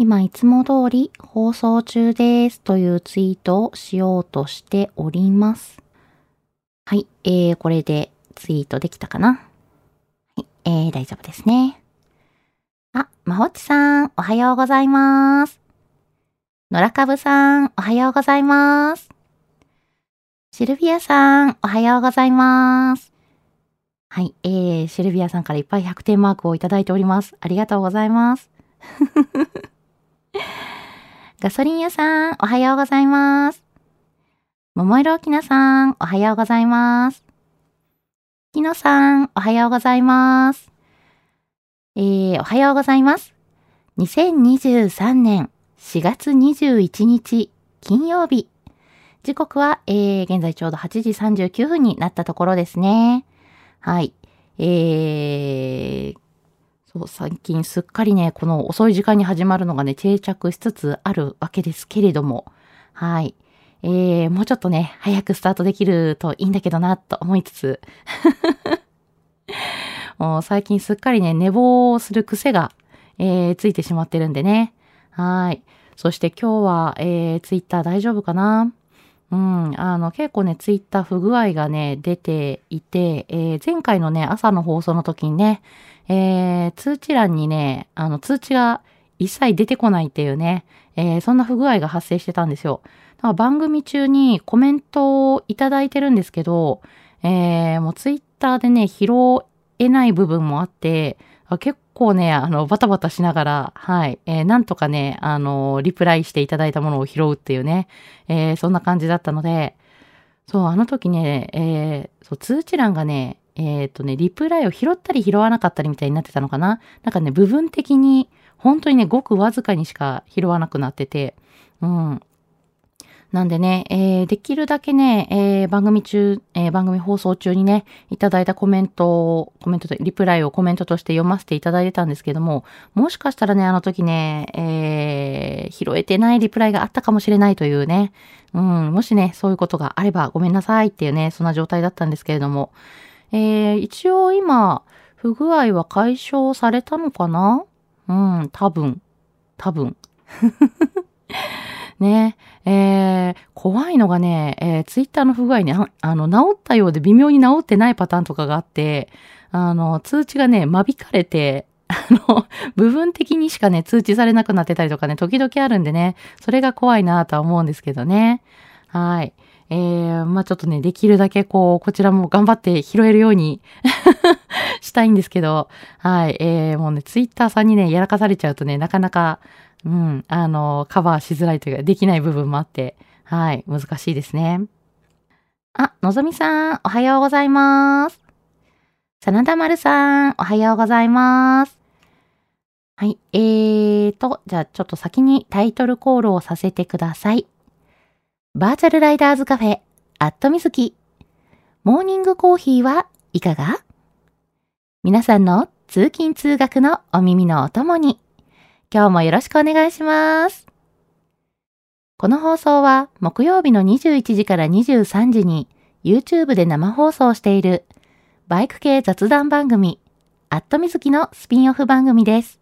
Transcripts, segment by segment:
今いつも通り放送中ですというツイートをしようとしております。はい、えー、これでツイートできたかな？はい、えー、大丈夫ですね。あ、まほちさん、おはようございます。のらかぶさん、おはようございます。シルビアさん、おはようございます。はい、えー、シルビアさんからいっぱい100点マークをいただいております。ありがとうございます。ガソリン屋さん、おはようございます。桃色きなさん、おはようございます。きのさん、おはようございます。えー、おはようございます。2023年4月21日金曜日。時刻は、えー、現在ちょうど8時39分になったところですね。はい。えー、最近すっかりね、この遅い時間に始まるのがね、定着しつつあるわけですけれども、はい。えー、もうちょっとね、早くスタートできるといいんだけどな、と思いつつ、もう最近すっかりね、寝坊する癖が、えー、ついてしまってるんでね。はい。そして今日は、えー、ツイッター大丈夫かな？うん、あの、結構ね、ツイッター不具合がね、出ていて、えー、前回のね、朝の放送の時にね、えー、通知欄にね、あの、通知が一切出てこないっていうね、えー、そんな不具合が発生してたんですよ。だから番組中にコメントをいただいてるんですけど、えー、もうツイッターでね、拾えない部分もあって、あ結構ね、あの、バタバタしながら、はい、えー、なんとかね、あの、リプライしていただいたものを拾うっていうね、えー、そんな感じだったので、そう、あの時ね、えー、そう、通知欄がね、えっ、とね、リプライを拾ったり拾わなかったりみたいになってたのかな。なんかね、部分的に、本当にね、ごくわずかにしか拾わなくなってて、うん。なんでね、えー、できるだけね、えー、番組中、えー、番組放送中にね、いただいたコメントを、コメントで、リプライをコメントとして読ませていただいてたんですけども、もしかしたらね、あの時ね、えー、拾えてないリプライがあったかもしれないというね、うん、もしね、そういうことがあればごめんなさいっていうね、そんな状態だったんですけれども、えー、一応今、不具合は解消されたのかな？うん、多分。多分。ねえー、怖いのがね、えー、ツイッターの不具合にあ、あの、治ったようで微妙に治ってないパターンとかがあって、あの、通知がね、間引かれて、あの、部分的にしかね、通知されなくなってたりとかね、時々あるんでね、それが怖いなとは思うんですけどね。はい。えー、まあちょっとね、できるだけこう、こちらも頑張って拾えるように したいんですけど、はい。えー、もうね、ツイッターさんにね、やらかされちゃうとね、なかなか、うん、あの、カバーしづらいというか、できない部分もあって、はい、難しいですね。あ、のぞみさん、おはようございます。真田丸さん、おはようございます。はい、えーと、じゃあちょっと先にタイトルコールをさせてください。バーチャルライダーズカフェ、アットみずき。モーニングコーヒーはいかが？皆さんの通勤通学のお耳のお供に。今日もよろしくお願いします。この放送は木曜日の21時から23時に YouTube で生放送しているバイク系雑談番組アットみずきのスピンオフ番組です。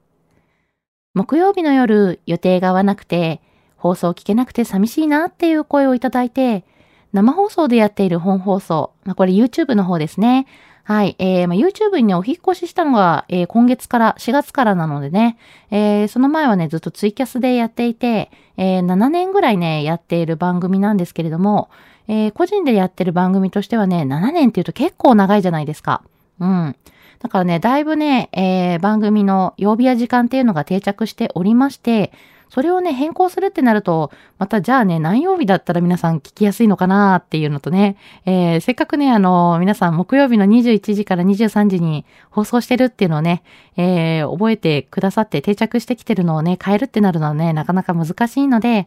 木曜日の夜予定が合わなくて放送聞けなくて寂しいなっていう声をいただいて生放送でやっている本放送、まあ、これ YouTube の方ですね。はい。えー、まあ、YouTube にね、お引越ししたのが、えー、今月から、4月からなのでね、えー、その前はね、ずっとツイキャスでやっていて、えー、7年ぐらいね、やっている番組なんですけれども、えー、個人でやってる番組としてはね、7年っていうと結構長いじゃないですか。うん。だからね、だいぶね、えー、番組の曜日や時間っていうのが定着しておりまして、それをね、変更するってなると、またじゃあね、何曜日だったら皆さん聞きやすいのかなっていうのとね、えー、せっかくね、あの、皆さん木曜日の21時から23時に放送してるっていうのをね、えー、覚えてくださって定着してきてるのをね、変えるってなるのはね、なかなか難しいので、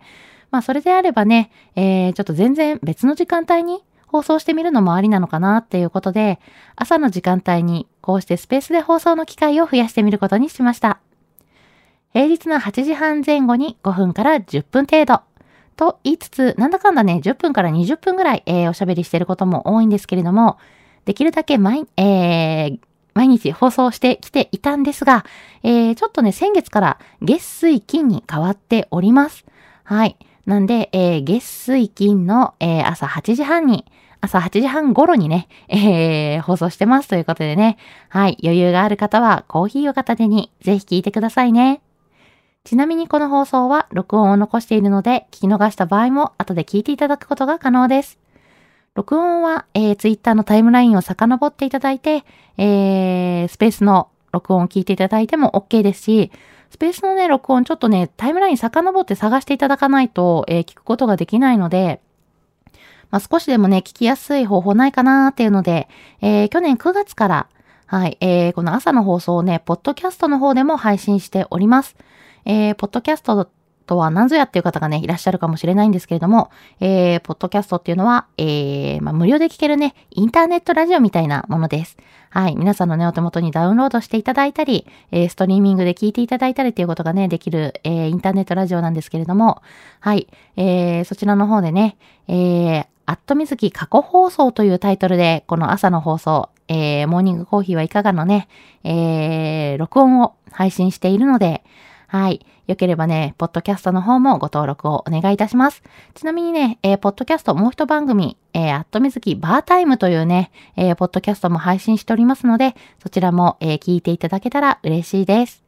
まあ、それであればね、えー、ちょっと全然別の時間帯に放送してみるのもありなのかなっていうことで、朝の時間帯にこうしてスペースで放送の機会を増やしてみることにしました。平日の8時半前後に5分から10分程度。と言いつつ、なんだかんだね、10分から20分ぐらい、えー、おしゃべりしてることも多いんですけれども、できるだけ毎、えー、毎日放送してきていたんですが、えー、ちょっとね、先月から月水金に変わっております。はい。なんで、えー、月水金の、えー、朝8時半に、朝8時半頃にね、えー、放送してますということでね。はい。余裕がある方はコーヒーを片手にぜひ聞いてくださいね。ちなみにこの放送は録音を残しているので、聞き逃した場合も後で聞いていただくことが可能です。録音は、えー、Twitter のタイムラインを遡っていただいて、えー、スペースの録音を聞いていただいても OK ですし、スペースのね、録音ちょっとね、タイムライン遡って探していただかないと、えー、聞くことができないので、まあ、少しでもね、聞きやすい方法ないかなーっていうので、えー、去年9月から、はい、えー、この朝の放送をね、ポッドキャストの方でも配信しております。えー、ポッドキャストとは何ぞやっていう方がね、いらっしゃるかもしれないんですけれども、えー、ポッドキャストっていうのは、えー、まあ、無料で聞けるね、インターネットラジオみたいなものです。はい。皆さんのね、お手元にダウンロードしていただいたり、えー、ストリーミングで聞いていただいたりっていうことがね、できる、えー、インターネットラジオなんですけれども、はい。えー、そちらの方でね、えー、アットみずき過去放送というタイトルで、この朝の放送、えー、モーニングコーヒーはいかがのね、えー、録音を配信しているので、はい。よければね、ポッドキャストの方もご登録をお願いいたします。ちなみにね、えー、ポッドキャストもう一番組、えー、アットみずきバータイムというね、えー、ポッドキャストも配信しておりますので、そちらも、えー、聞いていただけたら嬉しいです。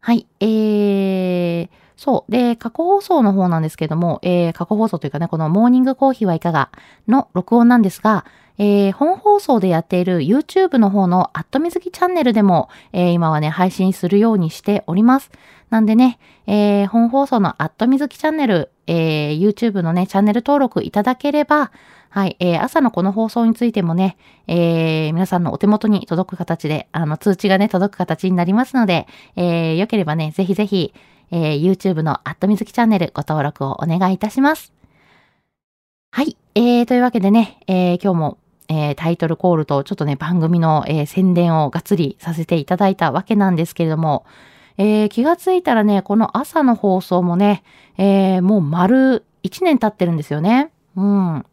はい。えー、そう。で、過去放送の方なんですけども、えー、過去放送というかね、このモーニングコーヒーはいかがの録音なんですが、えー、本放送でやっている YouTube の方のアットみずきチャンネルでも、えー、今はね、配信するようにしております。なんでね、えー、本放送のアットみずきチャンネル、えー、YouTube のね、チャンネル登録いただければ、はい、えー、朝のこの放送についてもね、えー、皆さんのお手元に届く形で、あの、通知がね、届く形になりますので、えー、よければね、ぜひぜひ、えー、YouTube のアットみずきチャンネルご登録をお願いいたします。はい、えー、というわけでね、えー、今日もえー、タイトルコールとちょっとね、番組の、えー、宣伝をがっつりさせていただいたわけなんですけれども、えー、気がついたらね、この朝の放送もね、えー、もう丸1年経ってるんですよね。うん。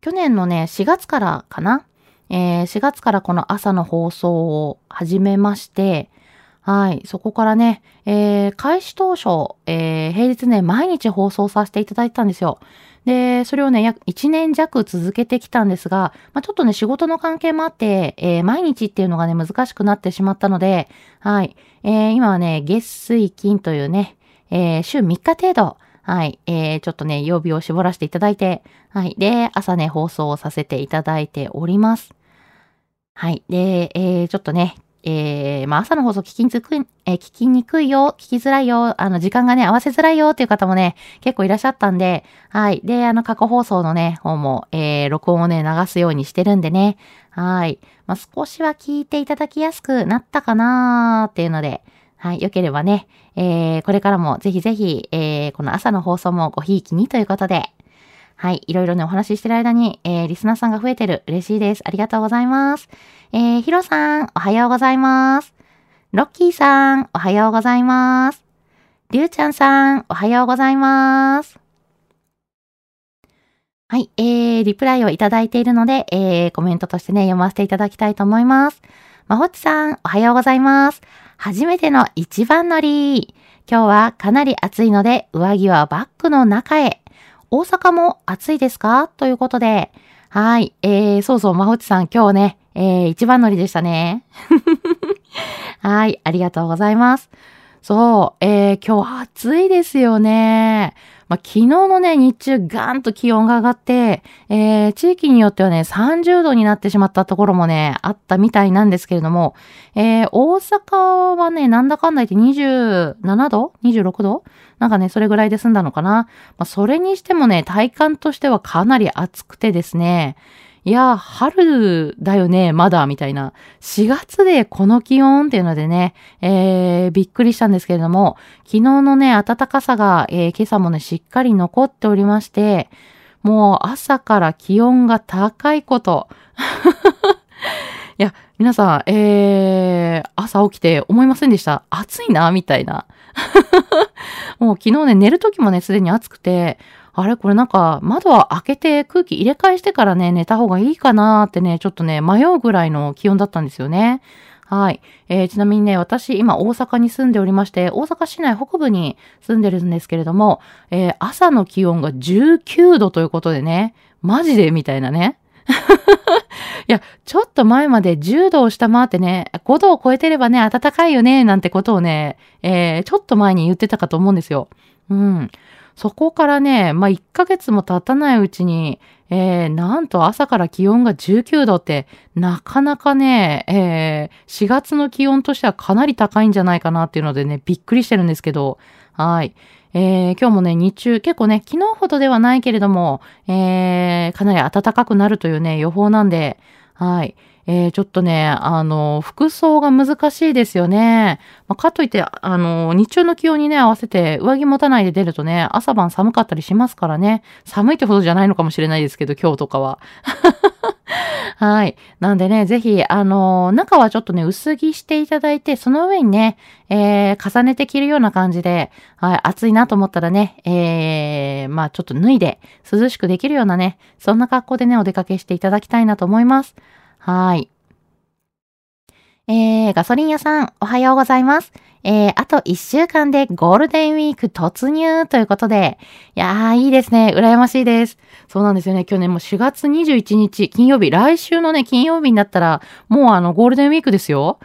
去年のね、4月からかな？えー、4月からこの朝の放送を始めまして、はい。そこからね、えー、開始当初、えー、平日ね、毎日放送させていただいてたんですよ。で、それをね、約1年弱続けてきたんですが、まあ、ちょっとね、仕事の関係もあって、えー、毎日っていうのがね、難しくなってしまったので、はい。えー、今はね、月水金というね、えー、週3日程度、はい。えー、ちょっとね、曜日を絞らせていただいて、はい。で、朝ね、放送をさせていただいております。はい。で、えー、ちょっとね、えー、まあ、朝の放送聞きにくい、えー、聞きにくいよ、聞きづらいよ、あの、時間がね、合わせづらいよっていう方もね、結構いらっしゃったんで、はい。で、あの、過去放送のね、方も、えー、録音をね、流すようにしてるんでね、はい。まあ、少しは聞いていただきやすくなったかなーっていうので、はい。よければね、えー、これからもぜひぜひ、えー、この朝の放送もごひいきにということで、はい。いろいろね、お話ししてる間に、えー、リスナーさんが増えてる。嬉しいです。ありがとうございます。えー、ヒロさん、おはようございます。ロッキーさん、おはようございます。りゅうちゃんさん、おはようございます。はい、えー、リプライをいただいているので、えー、コメントとしてね、読ませていただきたいと思います。まほっちさん、おはようございます。初めての一番乗り。今日はかなり暑いので、上着はバッグの中へ。大阪も暑いですか？ということで、はい、えー、そうそう、まほちさん、今日ね、えー、一番乗りでしたね。はい、ありがとうございます。そう、えー、今日暑いですよね。まあ、昨日のね、日中ガーンと気温が上がって、えー、地域によってはね、30度になってしまったところもね、あったみたいなんですけれども、えー、大阪はね、なんだかんだ言って27度 ?26 度なんかね、それぐらいで済んだのかな。まあ、それにしてもね、体感としてはかなり暑くてですね、いや、春だよね、まだ、みたいな。4月でこの気温っていうのでね、えー、びっくりしたんですけれども、昨日のね、暖かさが、えー、今朝もね、しっかり残っておりまして、もう朝から気温が高いこと。いや、皆さん、えー、朝起きて思いませんでした？暑いな、みたいな。もう昨日ね、寝る時もね、すでに暑くて、あれ？これなんか窓は開けて空気入れ替えしてからね、寝た方がいいかなーってね、ちょっとね、迷うぐらいの気温だったんですよね。はい。えー、ちなみにね、私、今、大阪に住んでおりまして、大阪市内北部に住んでるんですけれども、えー、朝の気温が19度ということでね、マジでみたいなね。いや、ちょっと前まで10度を下回ってね、5度を超えてればね、暖かいよね、なんてことをね、えー、ちょっと前に言ってたかと思うんですよ。うん。そこからね、まあ、1ヶ月も経たないうちに、えー、なんと朝から気温が19度って、なかなかね、えー、4月の気温としてはかなり高いんじゃないかなっていうのでね、びっくりしてるんですけど、はい。えー、今日もね、日中、結構ね、昨日ほどではないけれども、えー、かなり暖かくなるというね、予報なんで、はい。えー、ちょっとね、あの、服装が難しいですよね。まあ、かといって、あの、日中の気温にね、合わせて上着持たないで出るとね、朝晩寒かったりしますからね。寒いってほどじゃないのかもしれないですけど、今日とかは。はい。なんでね、ぜひ、あの、中はちょっとね、薄着していただいて、その上にね、えー、重ねて着るような感じで、はい、暑いなと思ったらね、えー、まあちょっと脱いで、涼しくできるようなね、そんな格好でね、お出かけしていただきたいなと思います。はい。えー、ガソリン屋さん、おはようございます。えー、あと1週間でゴールデンウィーク突入ということで、いやー、いいですね。羨ましいです。そうなんですよね。今日ね、もう4月21日、金曜日、来週のね、金曜日になったら、もうあの、ゴールデンウィークですよ。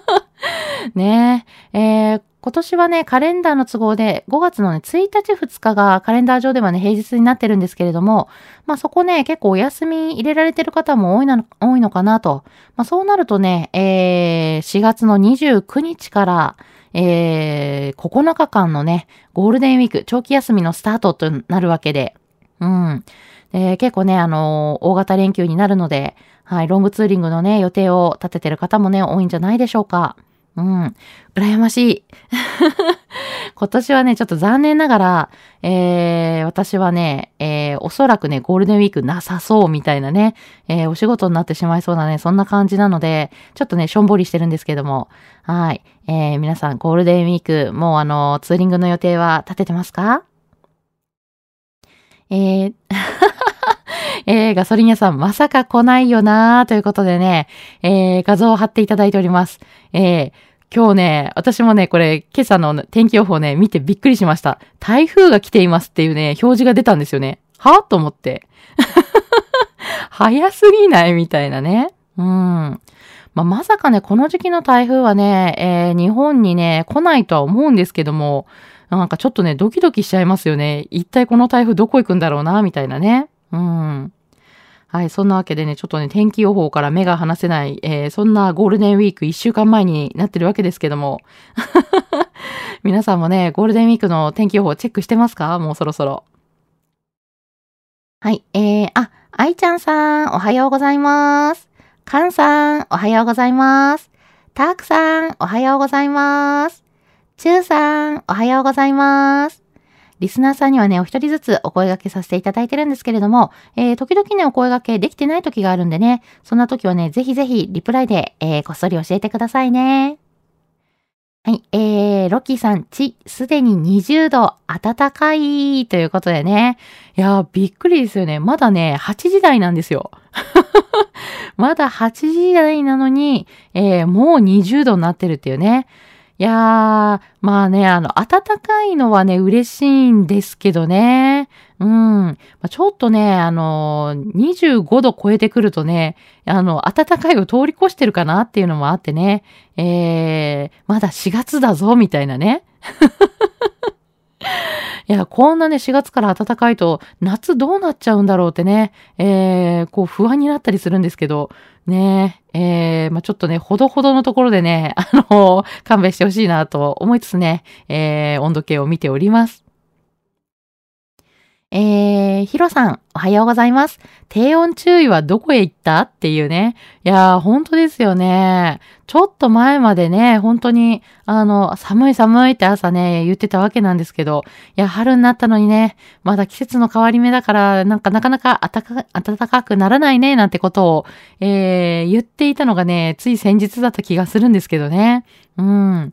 ねえ、えー、今年はね、カレンダーの都合で5月のね、1日2日がカレンダー上ではね、平日になってるんですけれども、まあそこね、結構お休み入れられてる方も多いの多いのかなと。まあそうなるとね、えー、4月の29日から、えー、9日間のね、ゴールデンウィーク、長期休みのスタートとなるわけで、うん。えー、結構ね、あのー、大型連休になるので、はい、ロングツーリングのね、予定を立ててる方もね、多いんじゃないでしょうか。うん。羨ましい。今年はね、ちょっと残念ながら、えー、私はね、えー、おそらくね、ゴールデンウィークなさそうみたいなね、えー、お仕事になってしまいそうなね、そんな感じなので、ちょっとね、しょんぼりしてるんですけども、はい。えー、皆さん、ゴールデンウィーク、もうあの、ツーリングの予定は立ててますか？えー、えー、ガソリン屋さん、まさか来ないよなーということでね、えー、画像を貼っていただいております。えー、今日ね、私もね、これ、今朝の天気予報ね、見てびっくりしました。台風が来ていますっていうね、表示が出たんですよね。はと思って。早すぎないみたいなね。うん。まあ、まさかね、この時期の台風はね、えー、日本にね、来ないとは思うんですけども、なんかちょっとね、ドキドキしちゃいますよね。一体この台風どこ行くんだろうな、みたいなね。うん。はい。そんなわけでね、ちょっとね、天気予報から目が離せない、えー、そんなゴールデンウィーク1週間前になってるわけですけども。皆さんもね、ゴールデンウィークの天気予報チェックしてますか？もうそろそろ。はい。えー、あ、愛ちゃんさん、おはようございます。かんさん、おはようございます。たくさん、おはようございます。ちゅうさん、おはようございます。リスナーさんにはね、お一人ずつお声掛けさせていただいてるんですけれども、えー、時々ね、お声掛けできてない時があるんでね、そんな時はね、ぜひぜひリプライで、えー、こっそり教えてくださいね。はい、えー、ロッキーさん、ち、すでに20度、暖かい、ということでね。いやー、びっくりですよね。まだね、8時台なんですよ。まだ8時台なのに、えー、もう20度になってるっていうね。いやー、まあね、あの、暖かいのはね、嬉しいんですけどね。うんま。ちょっとね、あの、25度超えてくるとね、あの、暖かいを通り越してるかなっていうのもあってね、えー、まだ4月だぞ、みたいなね。いや、こんなね、4月から暖かいと、夏どうなっちゃうんだろうってね、えー、こう不安になったりするんですけど、ね、ええー、まあ、ちょっとね、ほどほどのところでね、あの、勘弁してほしいなと思いつつね、えー、温度計を見ております。えー、ヒロさん、おはようございます。低温注意はどこへ行った？っていうね。いやー、本当ですよね。ちょっと前までね、本当に、あの、寒い寒いって朝ね、言ってたわけなんですけど、いや、春になったのにね、まだ季節の変わり目だから、なんかなかなか暖かくならないね、なんてことを、えー、言っていたのがね、つい先日だった気がするんですけどね。うん。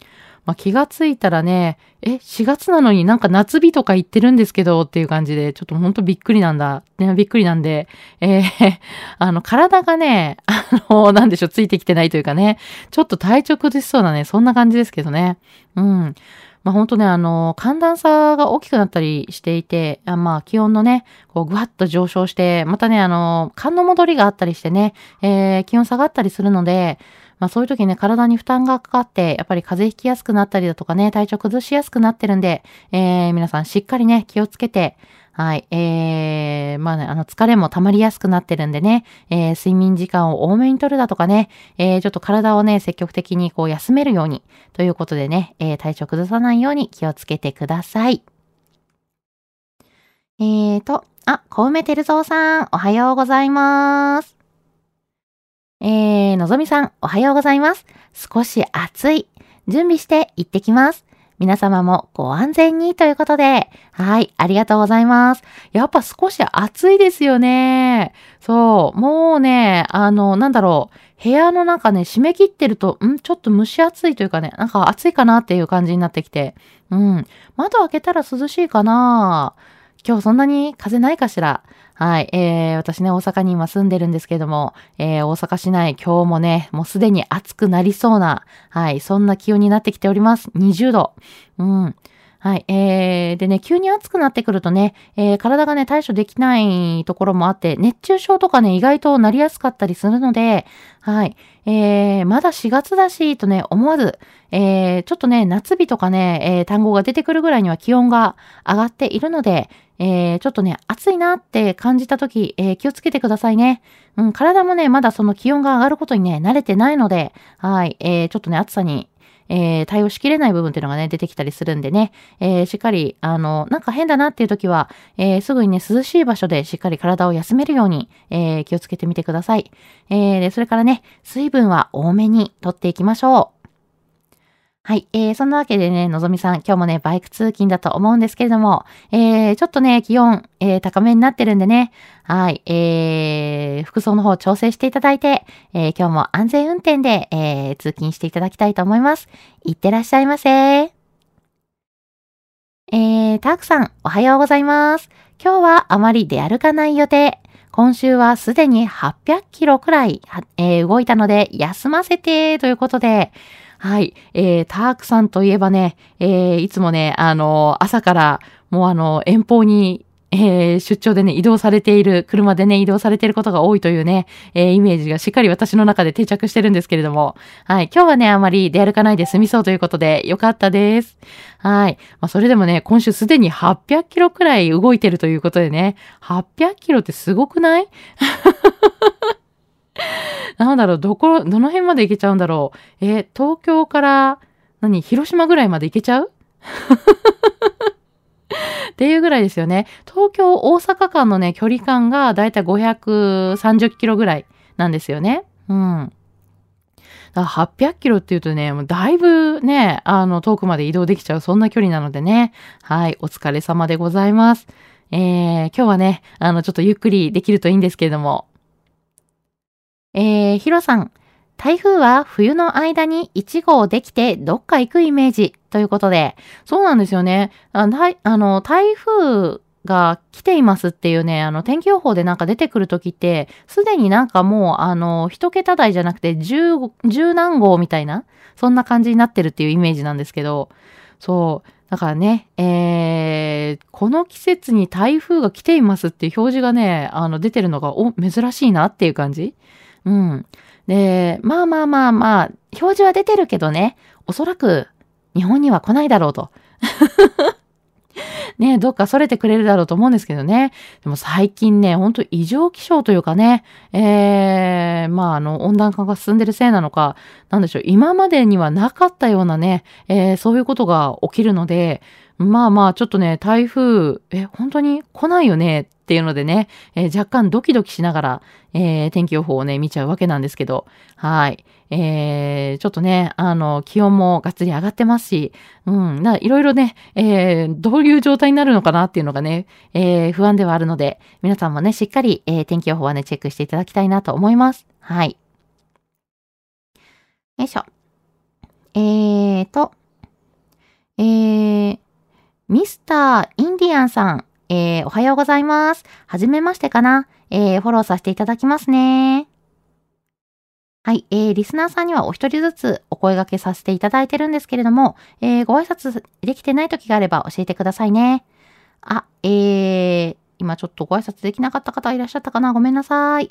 まあ、気がついたらね、え、4月なのになんか夏日とか言ってるんですけどっていう感じで、ちょっとほんとびっくりなんだ。ね、びっくりなんで、えー、あの、体がね、あの、なんでしょう、ついてきてないというかね、ちょっと体調崩しそうなね、そんな感じですけどね。うん。まあ本当ね、あの、寒暖差が大きくなったりしていて、あまあ気温のね、こうぐわっと上昇して、またね、あの、寒の戻りがあったりしてね、えー、気温下がったりするので、まあそういう時ね、体に負担がかかって、やっぱり風邪ひきやすくなったりだとかね、体調崩しやすくなってるんで、えー、皆さんしっかりね、気をつけて、はい。えー、まあね、あの、疲れも溜まりやすくなってるんでね、えー、睡眠時間を多めにとるだとかね、えー、ちょっと体をね、積極的にこう休めるように、ということでね、えー、体調崩さないように気をつけてください。えーと、あ、小梅照蔵さん、おはようございます。えー、のぞみさん、おはようございます。少し暑い。準備して行ってきます。皆様もご安全にということで、はい、ありがとうございます。やっぱ少し暑いですよね。そう、もうね、あの、なんだろう、部屋の中ね、締め切ってると、ん？ちょっと蒸し暑いというかね、なんか暑いかなっていう感じになってきて、うん、窓開けたら涼しいかな今日そんなに風ないかしら？はい。えー、私ね、大阪に今住んでるんですけども、えー、大阪市内今日もね、もうすでに暑くなりそうな、はい、そんな気温になってきております。20度。うん。はい。えー、でね、急に暑くなってくるとね、えー、体がね、対処できないところもあって、熱中症とかね、意外となりやすかったりするので、はい。えー、まだ4月だし、とね、思わず、えー、ちょっとね、夏日とかね、えー、単語が出てくるぐらいには気温が上がっているので、えー、ちょっとね、暑いなって感じたとき、えー、気をつけてくださいね。うん、体もね、まだその気温が上がることにね、慣れてないので、はい、えー、ちょっとね、暑さに、えー、対応しきれない部分っていうのがね、出てきたりするんでね、えー、しっかり、あの、なんか変だなっていう時は、えー、すぐにね、涼しい場所でしっかり体を休めるように、えー、気をつけてみてください。えー、で、それからね、水分は多めにとっていきましょう。はい。えー、そんなわけでね、のぞみさん、今日もね、バイク通勤だと思うんですけれども、えー、ちょっとね、気温、えー、高めになってるんでね、はい。えー、服装の方調整していただいて、えー、今日も安全運転で、えー、通勤していただきたいと思います。いってらっしゃいませ。えー、タークさん、おはようございます。今日はあまり出歩かない予定。今週はすでに800キロくらい、えー、動いたので休ませてということで、はい。えー、タークさんといえばね、えー、いつもね、あの、朝からもうあの、遠方にえー、出張でね、移動されている、車でね、移動されていることが多いというね、えー、イメージがしっかり私の中で定着してるんですけれども、はい、今日はね、あまり出歩かないで済みそうということで、よかったです。はい。まあ、それでもね、今週すでに800キロくらい動いてるということでね、800キロってすごくない？なんだろう、どこ、どの辺まで行けちゃうんだろう。え、東京から、何、広島ぐらいまで行けちゃう？っていうぐらいですよね。東京、大阪間のね、距離感がだいたい530キロぐらいなんですよね。うん。だから800キロって言うとね、もうだいぶね、あの、遠くまで移動できちゃう、そんな距離なのでね。はい、お疲れ様でございます。えー、今日はね、あの、ちょっとゆっくりできるといいんですけれども、えー、ヒロさん、台風は冬の間に1号できてどっか行くイメージということで、そうなんですよね。ああの、台風が来ていますっていうね、あの、天気予報でなんか出てくるときって、すでになんかもう、あの、一桁台じゃなくて十、十何号みたいな、そんな感じになってるっていうイメージなんですけど、そう。だからね、えー、この季節に台風が来ていますっていう表示がね、あの、出てるのが、お、珍しいなっていう感じうん。で、まあまあまあまあ、表示は出てるけどね、おそらく日本には来ないだろうと。ね、どっか逸れてくれるだろうと思うんですけどね。でも最近ね、ほんと異常気象というかね、えー、まああの、温暖化が進んでるせいなのか、なんでしょう、今までにはなかったようなね、えー、そういうことが起きるので、まあまあ、ちょっとね、台風、え、本当に来ないよねっていうのでね、えー、若干ドキドキしながら、えー、天気予報をね、見ちゃうわけなんですけど、はい。えー、ちょっとね、あの、気温もがっつり上がってますし、うん、いろいろね、えー、どういう状態になるのかなっていうのがね、えー、不安ではあるので、皆さんもね、しっかり、えー、天気予報はね、チェックしていただきたいなと思います。はい。よいしょ。えーと、えー、ミスターインディアンさん、えー、おはようございます。はじめましてかな。えー、フォローさせていただきますね。はい、えー、リスナーさんにはお一人ずつお声掛けさせていただいてるんですけれども、えー、ご挨拶できてない時があれば教えてくださいね。あ、えー、今ちょっとご挨拶できなかった方いらっしゃったかなごめんなさい。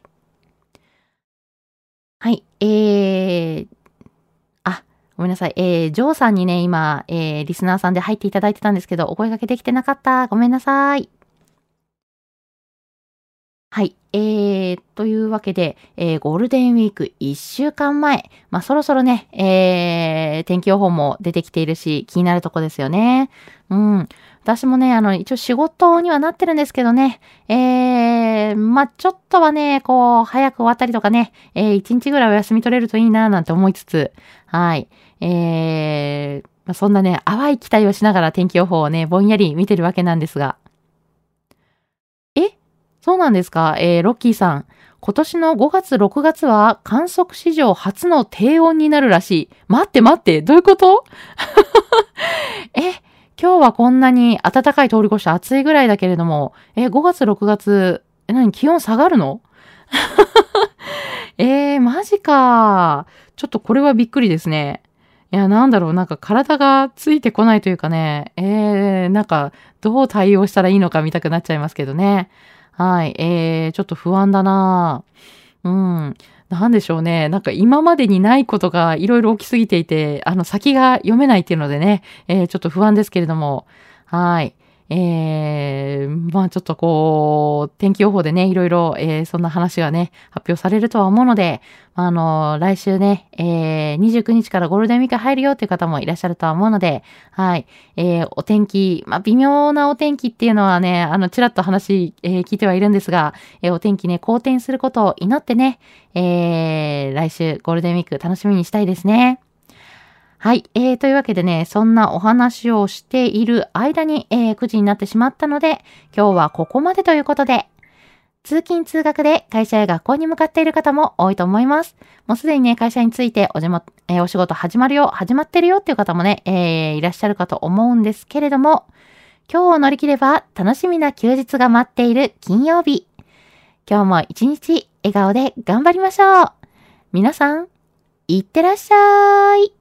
はい、えー、ごめんなさい。えー、ジョーさんにね、今、えー、リスナーさんで入っていただいてたんですけど、お声掛けできてなかった。ごめんなさい。はい。えー、というわけで、えー、ゴールデンウィーク1週間前。まあ、そろそろね、えー、天気予報も出てきているし、気になるとこですよね。うん。私もね、あの、一応仕事にはなってるんですけどね、えー、まあ、ちょっとはね、こう、早く終わったりとかね、えー、一日ぐらいお休み取れるといいな、なんて思いつつ、はい。えー、まあ、そんなね、淡い期待をしながら天気予報をね、ぼんやり見てるわけなんですが。そうなんですか？えー、ロッキーさん。今年の5月、6月は観測史上初の低温になるらしい。待って待って、どういうこと？え、今日はこんなに暖かい通り越して暑いぐらいだけれども、え、5月、6月、え、何？気温下がるの？えー、マジか。ちょっとこれはびっくりですね。いや、なんだろう、なんか体がついてこないというかね、えー、なんかどう対応したらいいのか見たくなっちゃいますけどね。はい、えー、ちょっと不安だなうん。なんでしょうね。なんか今までにないことがいろいろ起きすぎていて、あの先が読めないっていうのでね、えー、ちょっと不安ですけれども。はい。えー、まあちょっとこう、天気予報でね、いろいろ、えー、そんな話がね、発表されるとは思うので、あの、来週ね、えー、29日からゴールデンウィーク入るよっていう方もいらっしゃるとは思うので、はい、えー、お天気、まあ微妙なお天気っていうのはね、あの、ちらっと話、えー、聞いてはいるんですが、えー、お天気ね、好転することを祈ってね、えー、来週ゴールデンウィーク楽しみにしたいですね。はい。えー、というわけでね、そんなお話をしている間に、えー、9時になってしまったので、今日はここまでということで、通勤通学で会社や学校に向かっている方も多いと思います。もうすでにね、会社についておじも、えー、お仕事始まるよ、始まってるよっていう方もね、えー、いらっしゃるかと思うんですけれども、今日を乗り切れば楽しみな休日が待っている金曜日。今日も一日笑顔で頑張りましょう。皆さん、いってらっしゃい。